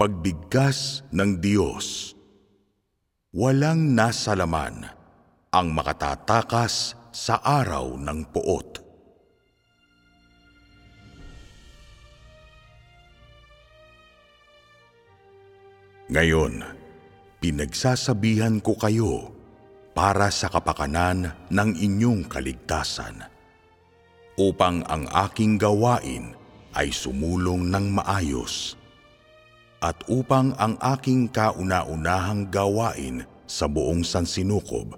Pagbigkas ng Diyos Walang nasa laman ang makatatakas sa araw ng puot. Ngayon, pinagsasabihan ko kayo para sa kapakanan ng inyong kaligtasan, upang ang aking gawain ay sumulong ng maayos, at upang ang aking kauna-unahang gawain sa buong sansinukob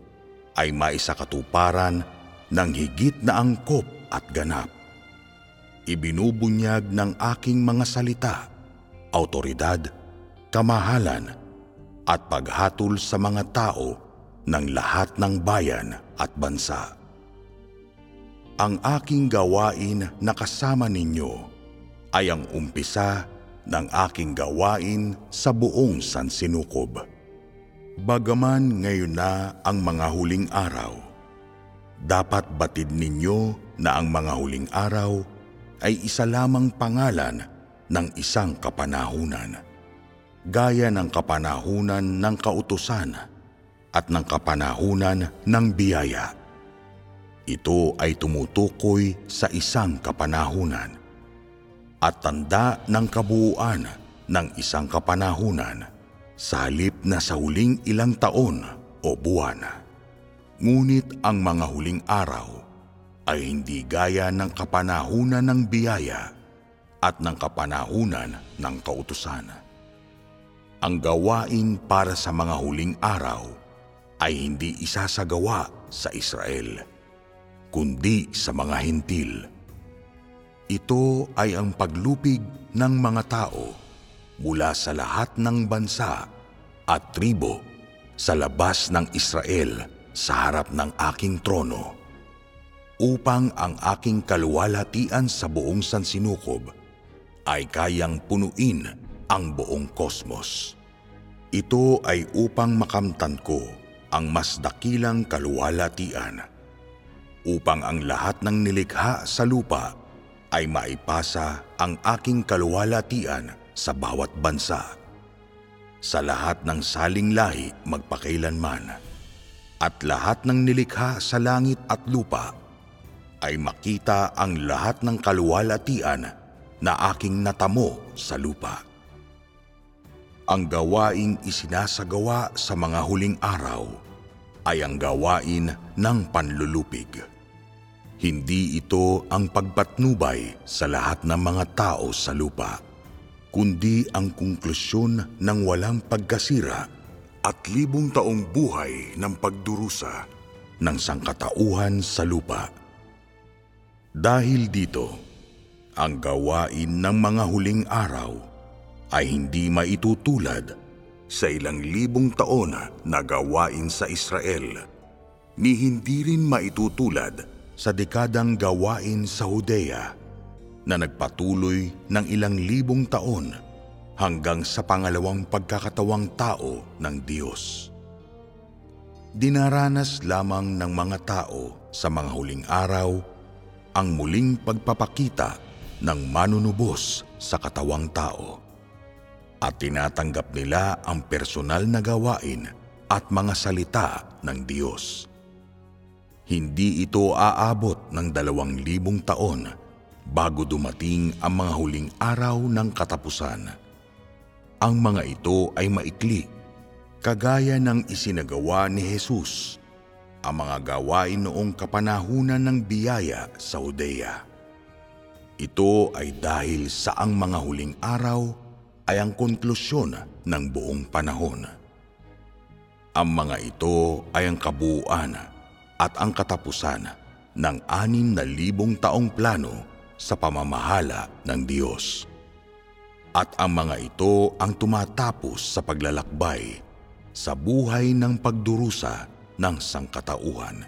ay maisakatuparan ng higit na angkop at ganap. Ibinubunyag ng aking mga salita, autoridad, kamahalan, at paghatol sa mga tao ng lahat ng bayan at bansa. Ang aking gawain na kasama ninyo ay ang umpisa ng aking gawain sa buong sansinukob. Bagaman ngayon na ang mga huling araw, dapat batid ninyo na ang mga huling araw ay isa lamang pangalan ng isang kapanahunan, gaya ng kapanahunan ng kautusan at ng kapanahunan ng biyaya. Ito ay tumutukoy sa isang kapanahunan at tanda ng kabuuan ng isang kapanahunan sa halip na sa huling ilang taon o buwan. Ngunit ang mga huling araw ay hindi gaya ng kapanahunan ng biyaya at ng kapanahunan ng kautusan. Ang gawain para sa mga huling araw ay hindi isasagawa sa Israel, kundi sa mga hintil. Ito ay ang paglupig ng mga tao mula sa lahat ng bansa at tribo sa labas ng Israel sa harap ng aking trono upang ang aking kaluwalhatian sa buong sansinukob ay kayang punuin ang buong kosmos. Ito ay upang makamtan ko ang mas dakilang kaluwalhatian upang ang lahat ng nilikha sa lupa ay maipasa ang aking kaluwalhatian sa bawat bansa. Sa lahat ng saling lahi magpakailanman at lahat ng nilikha sa langit at lupa ay makita ang lahat ng kaluwalhatian na aking natamo sa lupa. Ang gawaing isinasagawa sa mga huling araw ay ang gawain ng panlulupig. Hindi ito ang pagpatnubay sa lahat ng mga tao sa lupa, kundi ang konklusyon ng walang pagkasira at libong taong buhay ng pagdurusa ng sangkatauhan sa lupa. Dahil dito, ang gawain ng mga huling araw ay hindi maitutulad sa ilang libong taon na gawain sa Israel, ni hindi rin maitutulad sa dekadang gawain sa Judea na nagpatuloy ng ilang libong taon hanggang sa pangalawang pagkakatawang tao ng Diyos. Dinaranas lamang ng mga tao sa mga huling araw ang muling pagpapakita ng manunubos sa katawang tao. At tinatanggap nila ang personal na gawain at mga salita ng Diyos. Hindi ito aabot ng dalawang libong taon bago dumating ang mga huling araw ng katapusan. Ang mga ito ay maikli, kagaya ng isinagawa ni Jesus ang mga gawain noong kapanahunan ng biyaya sa Judea. Ito ay dahil sa ang mga huling araw ay ang konklusyon ng buong panahon. Ang mga ito ay ang kabuuan at ang katapusan ng anim na libong taong plano sa pamamahala ng Diyos. At ang mga ito ang tumatapos sa paglalakbay sa buhay ng pagdurusa ng sangkatauhan.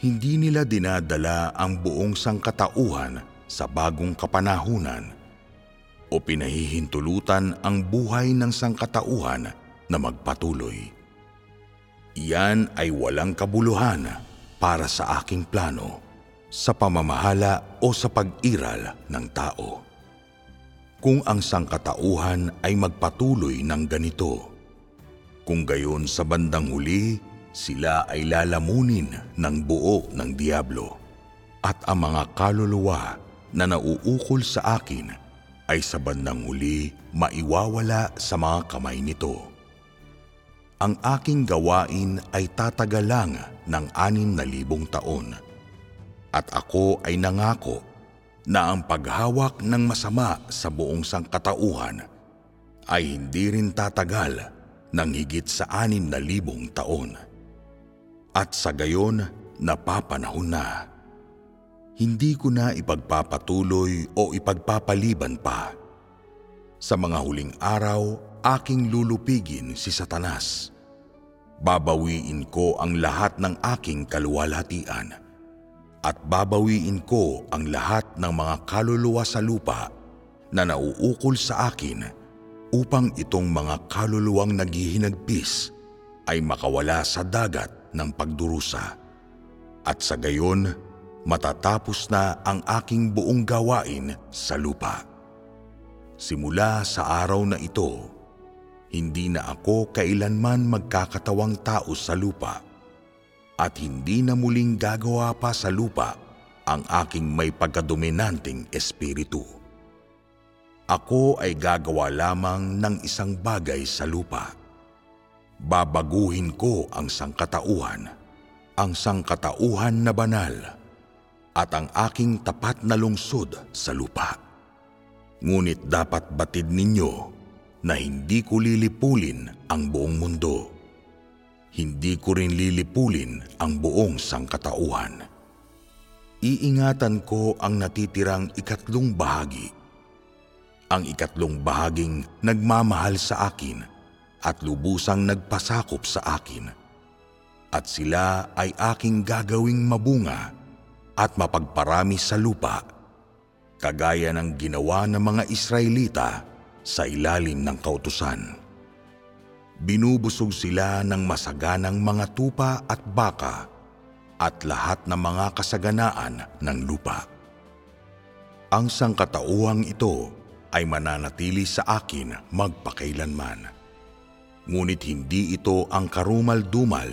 Hindi nila dinadala ang buong sangkatauhan sa bagong kapanahunan o pinahihintulutan ang buhay ng sangkatauhan na magpatuloy. Iyan ay walang kabuluhan para sa aking plano sa pamamahala o sa pag-iral ng tao. kung ang sangkatauhan ay magpatuloy ng ganito. Kung gayon sa bandang huli, sila ay lalamunin ng buo ng Diablo at ang mga kaluluwa na nauukol sa akin ay sa bandang huli maiwawala sa mga kamay nito. Ang aking gawain ay tatagal lang ng anim na libong taon at ako ay nangako na ang paghawak ng masama sa buong sangkatauhan ay hindi rin tatagal ng higit sa anim na libong taon. At sa gayon, napapanahon na. Hindi ko na ipagpapatuloy o ipagpapaliban pa. Sa mga huling araw, aking lulupigin si Satanas. Babawiin ko ang lahat ng aking kaluwalhatian at babawiin ko ang lahat ng mga kaluluwa sa lupa na nauukol sa akin upang itong mga kaluluwang naghihinagpis ay makawala sa dagat ng pagdurusa. At sa gayon, matatapos na ang aking buong gawain sa lupa. Simula sa araw na ito, hindi na ako kailanman magkakatawang tao sa lupa at hindi na muling gagawa pa sa lupa ang aking may pagkadominanting espiritu. Ako ay gagawa lamang ng isang bagay sa lupa. Babaguhin ko ang sangkatauhan, ang sangkatauhan na banal, at ang aking tapat na lungsod sa lupa. Ngunit dapat batid ninyo na hindi ko lilipulin ang buong mundo. Hindi ko rin lilipulin ang buong sangkatauhan. Iingatan ko ang natitirang ikatlong bahagi. Ang ikatlong bahaging nagmamahal sa akin at lubusang nagpasakop sa akin. At sila ay aking gagawing mabunga at mapagparami sa lupa, kagaya ng ginawa ng mga Israelita sa ilalim ng kautusan. Binubusog sila ng masaganang mga tupa at baka at lahat ng mga kasaganaan ng lupa. Ang sangkatauhang ito ay mananatili sa akin magpakailanman. Ngunit hindi ito ang karumal-dumal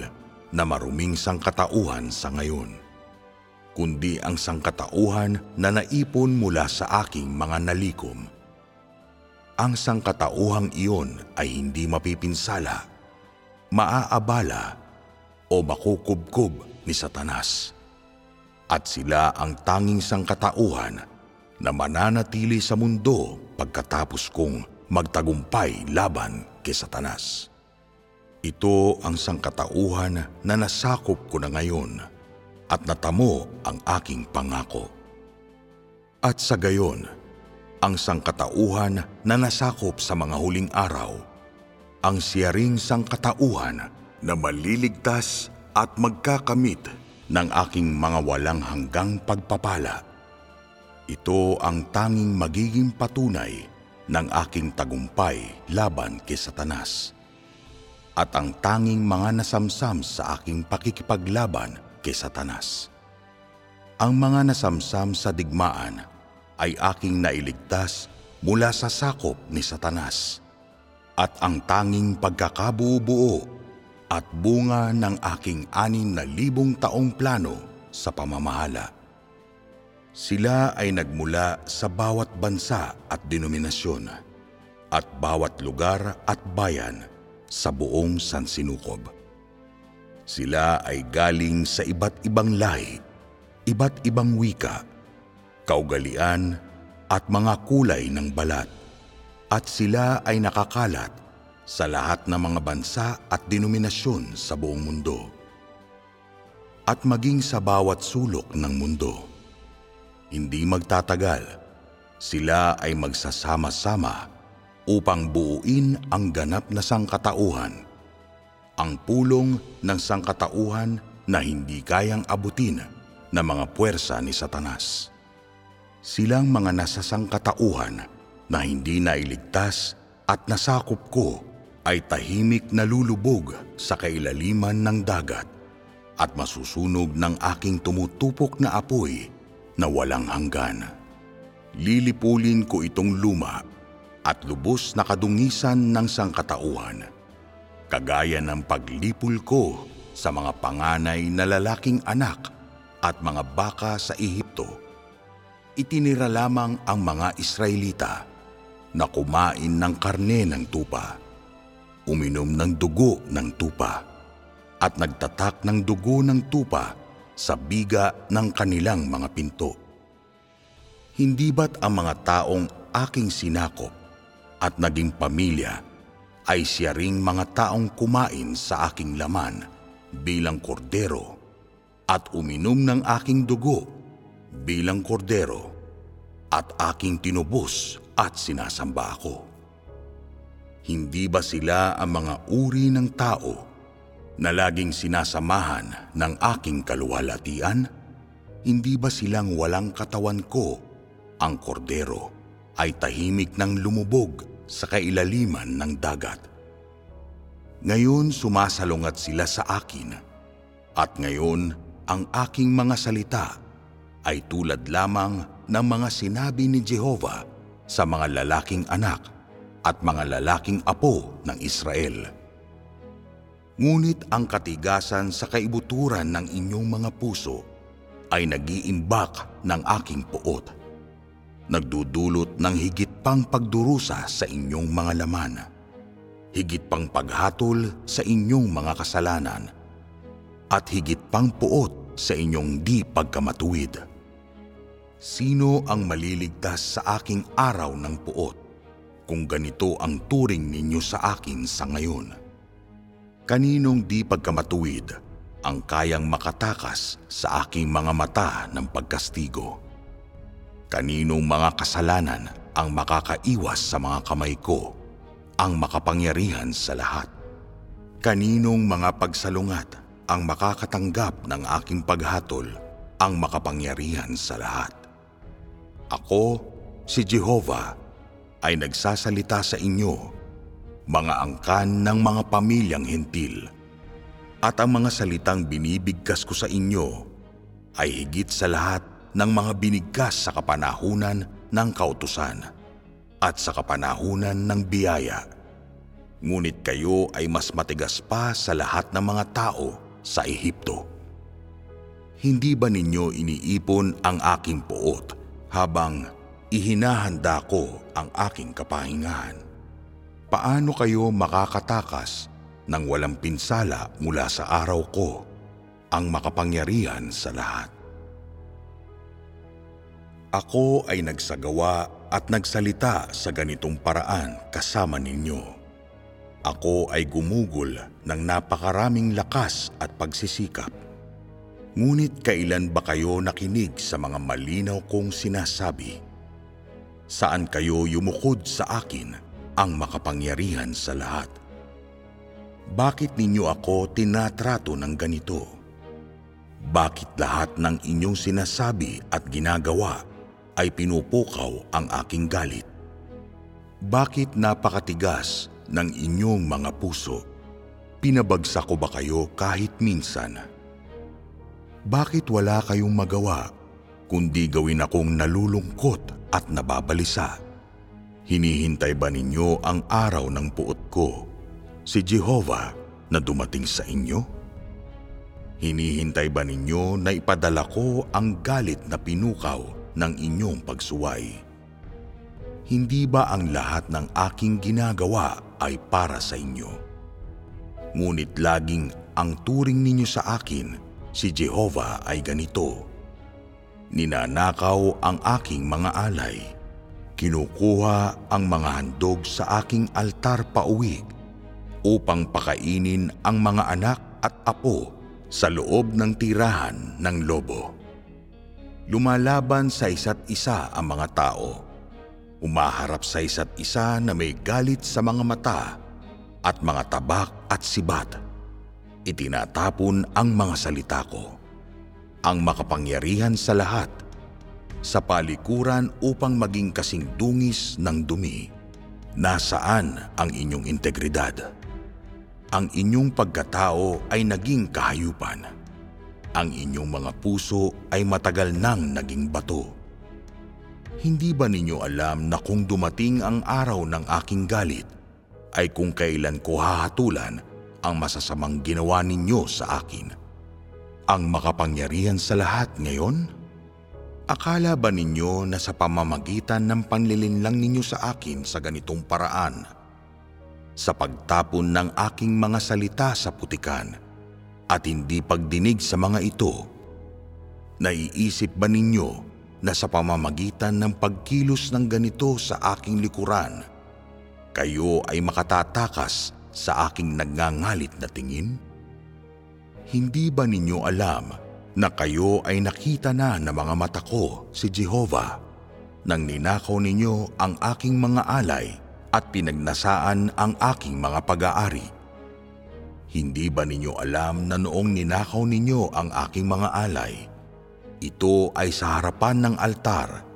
na maruming sangkatauhan sa ngayon, kundi ang sangkatauhan na naipon mula sa aking mga nalikom. Ang sangkatauhang iyon ay hindi mapipinsala, maaabala o makukubkob ni Satanas. At sila ang tanging sangkatauhan na mananatili sa mundo pagkatapos kong magtagumpay laban kay Satanas. Ito ang sangkatauhan na nasakop ko na ngayon at natamo ang aking pangako. At sa gayon, ang sangkatauhan na nasakop sa mga huling araw, ang siyaring sangkatauhan na maliligtas at magkakamit ng aking mga walang hanggang pagpapala. Ito ang tanging magiging patunay ng aking tagumpay laban kay Satanas at ang tanging mga nasamsam sa aking pakikipaglaban kay Satanas. Ang mga nasamsam sa digmaan ay aking nailigtas mula sa sakop ni Satanas at ang tanging pagkakabuo at bunga ng aking anim na libong taong plano sa pamamahala sila ay nagmula sa bawat bansa at denominasyon at bawat lugar at bayan sa buong Sansinukob. Sila ay galing sa iba't ibang lahi, iba't ibang wika, kaugalian at mga kulay ng balat. At sila ay nakakalat sa lahat ng mga bansa at denominasyon sa buong mundo. At maging sa bawat sulok ng mundo hindi magtatagal, sila ay magsasama-sama upang buuin ang ganap na sangkatauhan, ang pulong ng sangkatauhan na hindi kayang abutin ng mga puwersa ni Satanas. Silang mga nasa sangkatauhan na hindi nailigtas at nasakop ko ay tahimik na lulubog sa kailaliman ng dagat at masusunog ng aking tumutupok na apoy na walang hanggan. Lilipulin ko itong luma at lubos na kadungisan ng sangkatauhan. Kagaya ng paglipol ko sa mga panganay na lalaking anak at mga baka sa Ehipto. Itinira lamang ang mga Israelita na kumain ng karne ng tupa, uminom ng dugo ng tupa, at nagtatak ng dugo ng tupa sa biga ng kanilang mga pinto. Hindi ba't ang mga taong aking sinakop at naging pamilya ay siya ring mga taong kumain sa aking laman bilang kordero at uminom ng aking dugo bilang kordero at aking tinubos at sinasamba ako. Hindi ba sila ang mga uri ng tao na laging sinasamahan ng aking kaluwalhatian? Hindi ba silang walang katawan ko, ang kordero, ay tahimik ng lumubog sa kailaliman ng dagat? Ngayon sumasalungat sila sa akin, at ngayon ang aking mga salita ay tulad lamang ng mga sinabi ni Jehova sa mga lalaking anak at mga lalaking apo ng Israel. Ngunit ang katigasan sa kaibuturan ng inyong mga puso ay nagiimbak ng aking puot. Nagdudulot ng higit pang pagdurusa sa inyong mga laman. Higit pang paghatol sa inyong mga kasalanan. At higit pang puot sa inyong di pagkamatuwid. Sino ang maliligtas sa aking araw ng puot kung ganito ang turing ninyo sa akin sa ngayon? Kaninong di pagkamatuwid ang kayang makatakas sa aking mga mata ng pagkastigo? Kaninong mga kasalanan ang makakaiwas sa mga kamay ko, ang makapangyarihan sa lahat? Kaninong mga pagsalungat ang makakatanggap ng aking paghatol, ang makapangyarihan sa lahat? Ako, si Jehovah, ay nagsasalita sa inyo mga angkan ng mga pamilyang hentil. At ang mga salitang binibigkas ko sa inyo ay higit sa lahat ng mga binigkas sa kapanahunan ng kautusan at sa kapanahunan ng biyaya. Ngunit kayo ay mas matigas pa sa lahat ng mga tao sa Ehipto. Hindi ba ninyo iniipon ang aking puot habang ihinahanda ko ang aking kapahingahan? paano kayo makakatakas ng walang pinsala mula sa araw ko, ang makapangyarihan sa lahat. Ako ay nagsagawa at nagsalita sa ganitong paraan kasama ninyo. Ako ay gumugol ng napakaraming lakas at pagsisikap. Ngunit kailan ba kayo nakinig sa mga malinaw kong sinasabi? Saan kayo yumukod sa akin ang makapangyarihan sa lahat. Bakit ninyo ako tinatrato ng ganito? Bakit lahat ng inyong sinasabi at ginagawa ay pinupukaw ang aking galit? Bakit napakatigas ng inyong mga puso? Pinabagsak ko ba kayo kahit minsan? Bakit wala kayong magawa kundi gawin akong nalulungkot at nababalisa? Hinihintay ba ninyo ang araw ng puot ko, si Jehovah na dumating sa inyo? Hinihintay ba ninyo na ipadala ko ang galit na pinukaw ng inyong pagsuway? Hindi ba ang lahat ng aking ginagawa ay para sa inyo? Ngunit laging ang turing ninyo sa akin, si Jehovah ay ganito. Ninanakaw ang aking mga alay Kinukuha ang mga handog sa aking altar pauwi upang pakainin ang mga anak at apo sa loob ng tirahan ng lobo. Lumalaban sa isa't isa ang mga tao. Umaharap sa isa't isa na may galit sa mga mata at mga tabak at sibat. Itinatapon ang mga salita ko. Ang makapangyarihan sa lahat – sa palikuran upang maging kasing dungis ng dumi. Nasaan ang inyong integridad? Ang inyong pagkatao ay naging kahayupan. Ang inyong mga puso ay matagal nang naging bato. Hindi ba ninyo alam na kung dumating ang araw ng aking galit, ay kung kailan ko hahatulan ang masasamang ginawa ninyo sa akin? Ang makapangyarihan sa lahat ngayon? Akala ba ninyo na sa pamamagitan ng panlilinlang ninyo sa akin sa ganitong paraan, sa pagtapon ng aking mga salita sa putikan at hindi pagdinig sa mga ito, naiisip ba ninyo na sa pamamagitan ng pagkilos ng ganito sa aking likuran, kayo ay makatatakas sa aking nagngangalit na tingin? Hindi ba ninyo alam na kayo ay nakita na ng mga mata ko si Jehovah nang ninakaw ninyo ang aking mga alay at pinagnasaan ang aking mga pag-aari? Hindi ba ninyo alam na noong ninakaw ninyo ang aking mga alay, ito ay sa harapan ng altar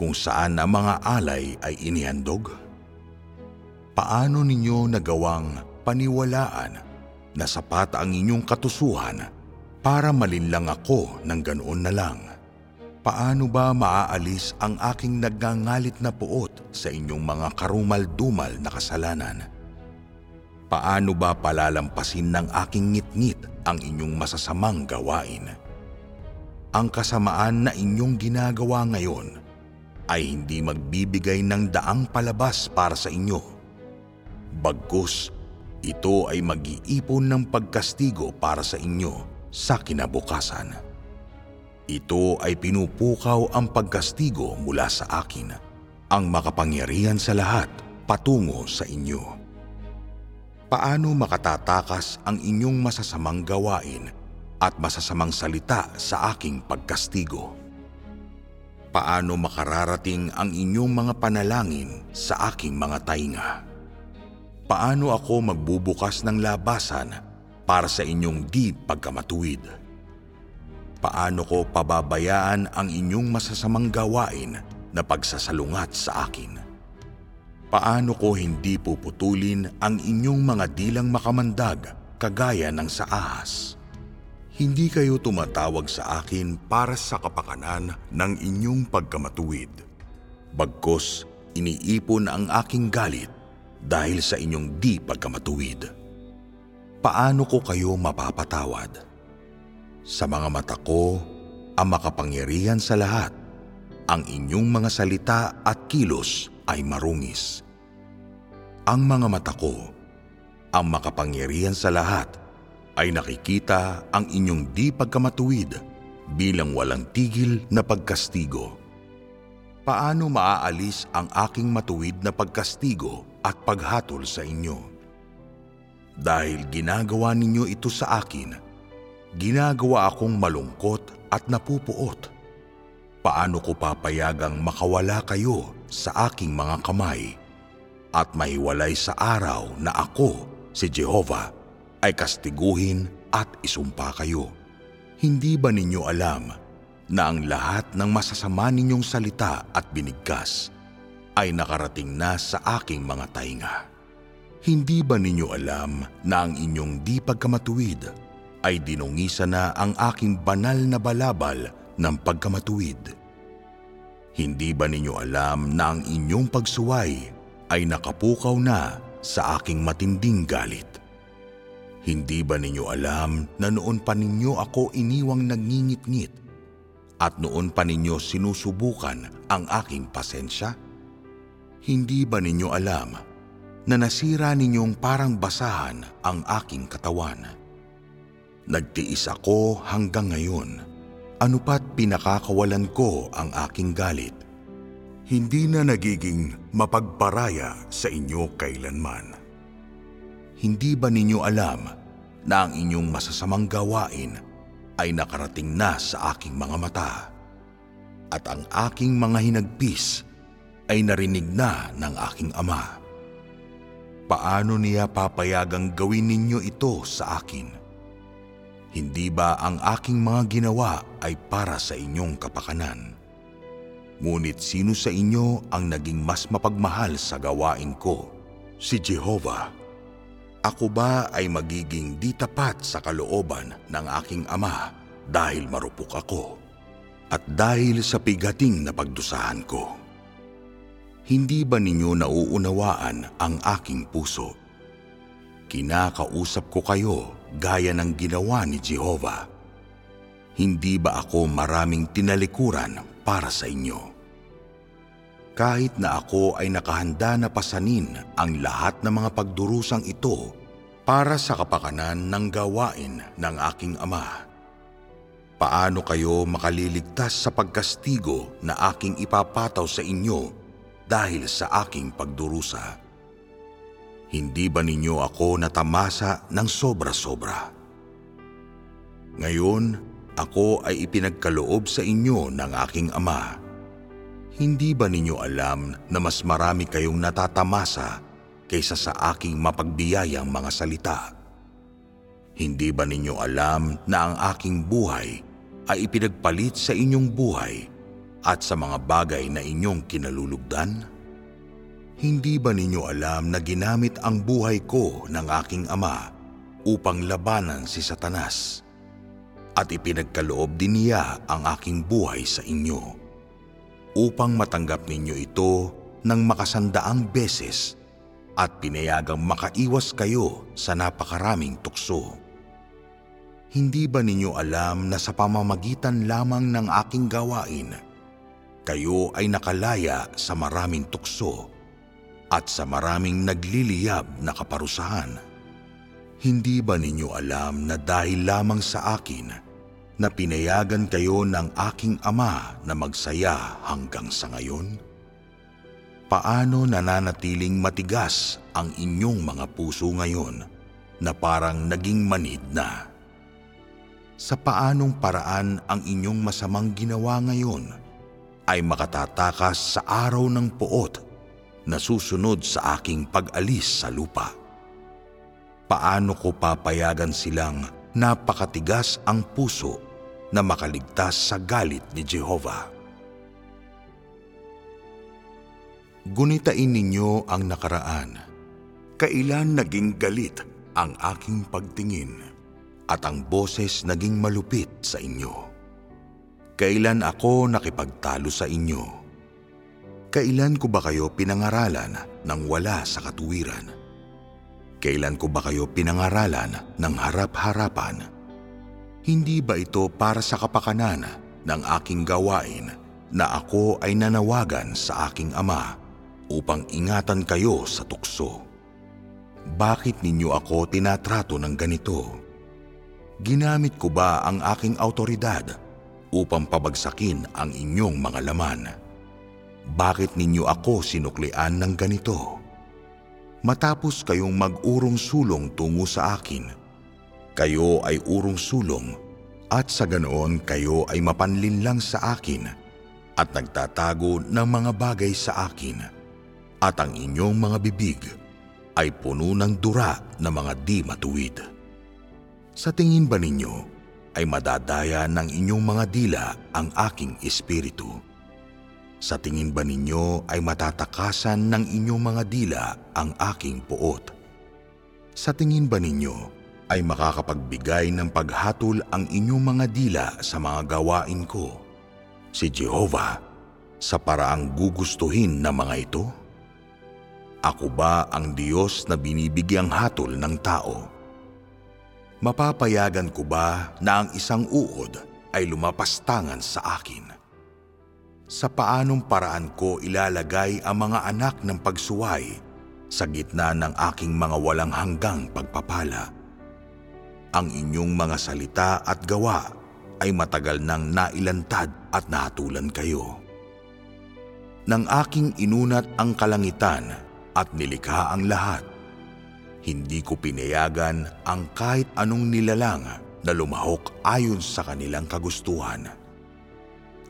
kung saan ang mga alay ay inihandog? Paano ninyo nagawang paniwalaan na sapat ang inyong katusuhan para malinlang ako ng ganoon na lang? Paano ba maaalis ang aking nagngangalit na puot sa inyong mga karumal-dumal na kasalanan? Paano ba palalampasin ng aking ngit-ngit ang inyong masasamang gawain? Ang kasamaan na inyong ginagawa ngayon ay hindi magbibigay ng daang palabas para sa inyo. Bagkus, ito ay mag-iipon ng pagkastigo para sa inyo sa kinabukasan. Ito ay pinupukaw ang pagkastigo mula sa akin, ang makapangyarihan sa lahat patungo sa inyo. Paano makatatakas ang inyong masasamang gawain at masasamang salita sa aking pagkastigo? Paano makararating ang inyong mga panalangin sa aking mga tainga? Paano ako magbubukas ng labasan para sa inyong di pagkamatuwid? Paano ko pababayaan ang inyong masasamang gawain na pagsasalungat sa akin? Paano ko hindi puputulin ang inyong mga dilang makamandag kagaya ng sa ahas? Hindi kayo tumatawag sa akin para sa kapakanan ng inyong pagkamatuwid. Bagkos, iniipon ang aking galit dahil sa inyong di pagkamatuwid. Paano ko kayo mapapatawad? Sa mga mata ko, ang makapangyarihan sa lahat, ang inyong mga salita at kilos ay marungis. Ang mga mata ko, ang makapangyarihan sa lahat, ay nakikita ang inyong di pagkamatuwid bilang walang tigil na pagkastigo. Paano maaalis ang aking matuwid na pagkastigo at paghatol sa inyo? Dahil ginagawa ninyo ito sa akin, ginagawa akong malungkot at napupuot. Paano ko papayagang makawala kayo sa aking mga kamay at maiwalay sa araw na ako, si Jehovah, ay kastiguhin at isumpa kayo. Hindi ba ninyo alam na ang lahat ng masasama ninyong salita at binigkas ay nakarating na sa aking mga tainga? Hindi ba ninyo alam na ang inyong di pagkamatuwid ay dinungisa na ang aking banal na balabal ng pagkamatuwid? Hindi ba ninyo alam na ang inyong pagsuway ay nakapukaw na sa aking matinding galit? Hindi ba ninyo alam na noon pa ninyo ako iniwang nangingit-ngit at noon pa ninyo sinusubukan ang aking pasensya? Hindi ba ninyo alam na nasira ninyong parang basahan ang aking katawan? Nagtiis ako hanggang ngayon, anupat pinakakawalan ko ang aking galit. Hindi na nagiging mapagparaya sa inyo kailanman. Hindi ba ninyo alam na ang inyong masasamang gawain ay nakarating na sa aking mga mata at ang aking mga hinagpis ay narinig na ng aking ama? Paano niya papayagang gawin ninyo ito sa akin? Hindi ba ang aking mga ginawa ay para sa inyong kapakanan? Ngunit sino sa inyo ang naging mas mapagmahal sa gawain ko? Si Jehovah. Ako ba ay magiging di tapat sa kalooban ng aking ama dahil marupok ako? at dahil sa pigating na pagdusahan ko. Hindi ba ninyo nauunawaan ang aking puso? Kinakausap ko kayo gaya ng ginawa ni Jehovah. Hindi ba ako maraming tinalikuran para sa inyo? Kahit na ako ay nakahanda na pasanin ang lahat ng mga pagdurusang ito para sa kapakanan ng gawain ng aking ama. Paano kayo makaliligtas sa pagkastigo na aking ipapataw sa inyo dahil sa aking pagdurusa? Hindi ba ninyo ako natamasa ng sobra-sobra? Ngayon, ako ay ipinagkaloob sa inyo ng aking ama. Hindi ba ninyo alam na mas marami kayong natatamasa kaysa sa aking mapagbiyayang mga salita? Hindi ba ninyo alam na ang aking buhay ay ipinagpalit sa inyong buhay at sa mga bagay na inyong kinalulugdan? Hindi ba ninyo alam na ginamit ang buhay ko ng aking ama upang labanan si Satanas? At ipinagkaloob din niya ang aking buhay sa inyo upang matanggap ninyo ito ng makasandaang beses at pinayagang makaiwas kayo sa napakaraming tukso. Hindi ba ninyo alam na sa pamamagitan lamang ng aking gawain, kayo ay nakalaya sa maraming tukso at sa maraming nagliliyab na kaparusahan? Hindi ba ninyo alam na dahil lamang sa akin na pinayagan kayo ng aking ama na magsaya hanggang sa ngayon? Paano nananatiling matigas ang inyong mga puso ngayon na parang naging manid na? sa paanong paraan ang inyong masamang ginawa ngayon ay makatatakas sa araw ng puot na susunod sa aking pag-alis sa lupa. Paano ko papayagan silang napakatigas ang puso na makaligtas sa galit ni Jehovah? Gunitain ninyo ang nakaraan. Kailan naging galit ang aking pagtingin? at ang boses naging malupit sa inyo. Kailan ako nakipagtalo sa inyo? Kailan ko ba kayo pinangaralan ng wala sa katuwiran? Kailan ko ba kayo pinangaralan ng harap-harapan? Hindi ba ito para sa kapakanan ng aking gawain na ako ay nanawagan sa aking ama upang ingatan kayo sa tukso? Bakit ninyo ako tinatrato ng ganito? Ginamit ko ba ang aking autoridad upang pabagsakin ang inyong mga laman? Bakit ninyo ako sinuklian ng ganito? Matapos kayong mag-urong sulong tungo sa akin, kayo ay urong sulong at sa ganoon kayo ay mapanlinlang sa akin at nagtatago ng mga bagay sa akin at ang inyong mga bibig ay puno ng dura na mga di matuwid. Sa tingin ba ninyo ay madadaya ng inyong mga dila ang aking espiritu? Sa tingin ba ninyo ay matatakasan ng inyong mga dila ang aking puot? Sa tingin ba ninyo ay makakapagbigay ng paghatol ang inyong mga dila sa mga gawain ko? Si Jehovah sa paraang gugustuhin na mga ito? Ako ba ang Diyos na binibigyang hatol ng tao? Mapapayagan ko ba na ang isang uod ay lumapastangan sa akin? Sa paanong paraan ko ilalagay ang mga anak ng pagsuway sa gitna ng aking mga walang hanggang pagpapala? Ang inyong mga salita at gawa ay matagal nang nailantad at nahatulan kayo. Nang aking inunat ang kalangitan at nilikha ang lahat, hindi ko pinayagan ang kahit anong nilalang na lumahok ayon sa kanilang kagustuhan.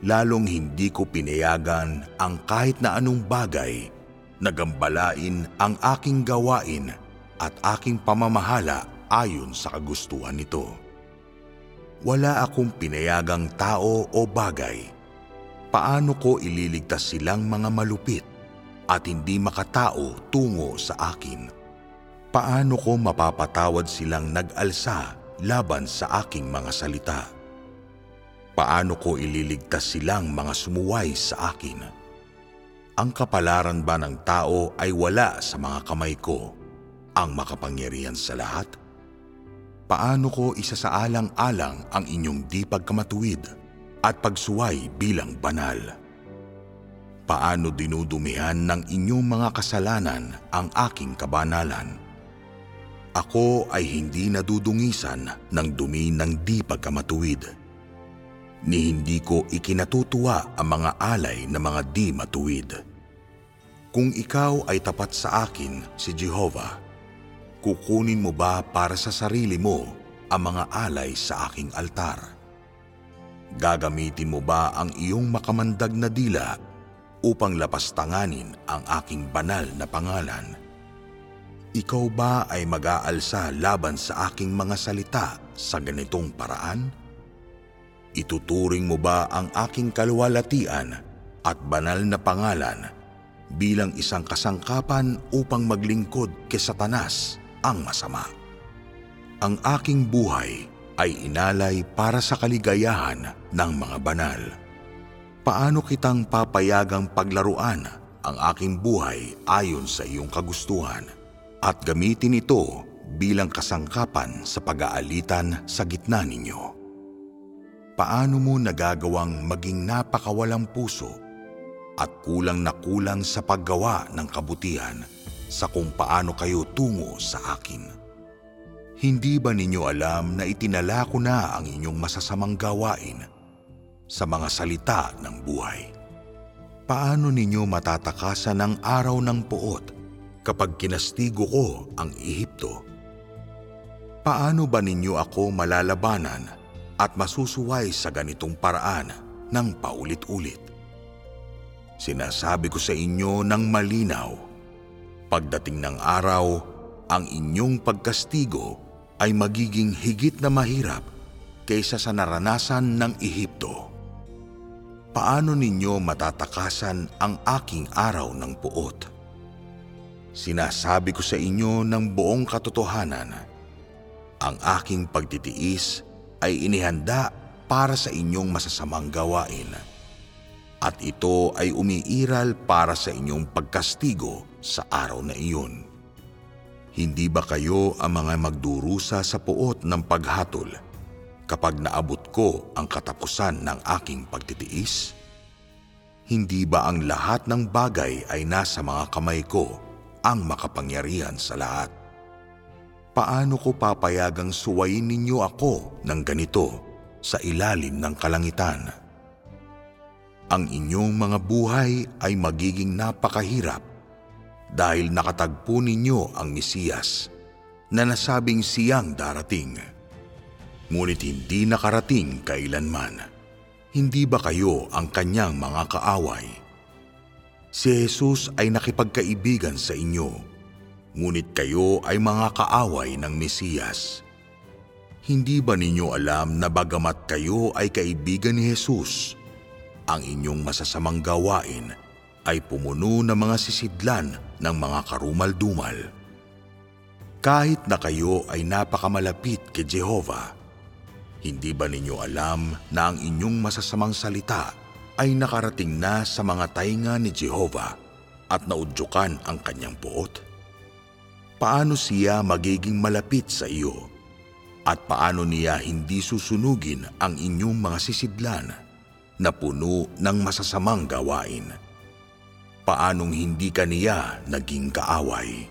Lalong hindi ko pinayagan ang kahit na anong bagay na gambalain ang aking gawain at aking pamamahala ayon sa kagustuhan nito. Wala akong pinayagang tao o bagay. Paano ko ililigtas silang mga malupit at hindi makatao tungo sa akin? Paano ko mapapatawad silang nag-alsa laban sa aking mga salita? Paano ko ililigtas silang mga sumuway sa akin? Ang kapalaran ba ng tao ay wala sa mga kamay ko, ang makapangyarihan sa lahat? Paano ko isasaalang-alang ang inyong di pagkamatuwid at pagsuway bilang banal? Paano dinudumihan ng inyong mga kasalanan ang aking kabanalan? Ako ay hindi nadudungisan ng dumi ng di pagkamatuwid ni hindi ko ikinatutuwa ang mga alay na mga di matuwid. Kung ikaw ay tapat sa akin, si Jehovah, kukunin mo ba para sa sarili mo ang mga alay sa aking altar? Gagamitin mo ba ang iyong makamandag na dila upang lapastanganin ang aking banal na pangalan? Ikaw ba ay mag-aalsa laban sa aking mga salita sa ganitong paraan? Ituturing mo ba ang aking kaluwalhatian at banal na pangalan bilang isang kasangkapan upang maglingkod kay Satanas ang masama? Ang aking buhay ay inalay para sa kaligayahan ng mga banal. Paano kitang papayagang paglaruan ang aking buhay ayon sa iyong kagustuhan at gamitin ito bilang kasangkapan sa pag-aalitan sa gitna ninyo? paano mo nagagawang maging napakawalang puso at kulang na kulang sa paggawa ng kabutihan sa kung paano kayo tungo sa akin. Hindi ba ninyo alam na itinala ko na ang inyong masasamang gawain sa mga salita ng buhay? Paano ninyo matatakasan ang araw ng puot kapag kinastigo ko ang Ehipto? Paano ba ninyo ako malalabanan at masusuway sa ganitong paraan ng paulit-ulit. Sinasabi ko sa inyo ng malinaw, pagdating ng araw, ang inyong pagkastigo ay magiging higit na mahirap kaysa sa naranasan ng Ehipto. Paano ninyo matatakasan ang aking araw ng puot? Sinasabi ko sa inyo ng buong katotohanan, ang aking pagtitiis ay inihanda para sa inyong masasamang gawain. At ito ay umiiral para sa inyong pagkastigo sa araw na iyon. Hindi ba kayo ang mga magdurusa sa puot ng paghatol kapag naabot ko ang katapusan ng aking pagtitiis? Hindi ba ang lahat ng bagay ay nasa mga kamay ko ang makapangyarihan sa lahat? paano ko papayagang suwayin ninyo ako ng ganito sa ilalim ng kalangitan? Ang inyong mga buhay ay magiging napakahirap dahil nakatagpo ninyo ang Mesiyas na nasabing siyang darating. Ngunit hindi nakarating kailanman. Hindi ba kayo ang kanyang mga kaaway? Si Jesus ay nakipagkaibigan sa inyo ngunit kayo ay mga kaaway ng Mesiyas. Hindi ba ninyo alam na bagamat kayo ay kaibigan ni Jesus, ang inyong masasamang gawain ay pumuno ng mga sisidlan ng mga karumal-dumal? Kahit na kayo ay napakamalapit kay Jehovah, hindi ba ninyo alam na ang inyong masasamang salita ay nakarating na sa mga tainga ni Jehovah at naudyukan ang kanyang puot? paano siya magiging malapit sa iyo at paano niya hindi susunugin ang inyong mga sisidlan na puno ng masasamang gawain. Paanong hindi kaniya naging kaaway?